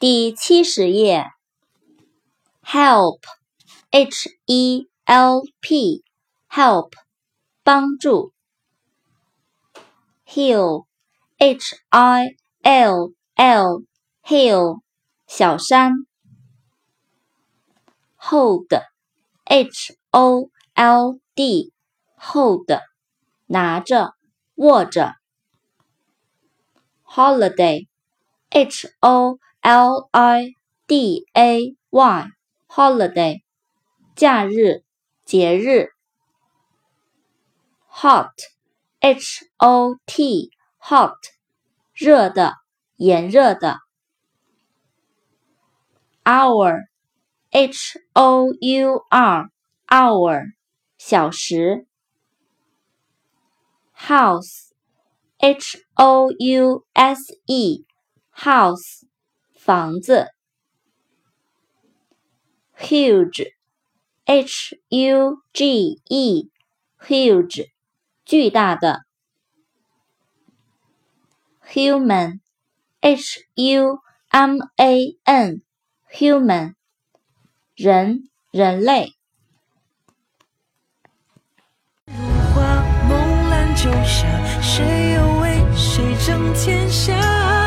第七十页，help，h e l p，help，帮助。hill，h i l l，hill，小山。hold，h o l d，hold，拿着，握着。holiday，h o l i d a y，holiday，假日，节日。hot，h o t，hot，热的，炎热的。hour，h o u r，hour，小时。house，h o u s e，house。房子，huge，h u g e，huge，巨大的，human，h u m a n，human，人，人类。花梦懒酒下，谁又为谁争天下？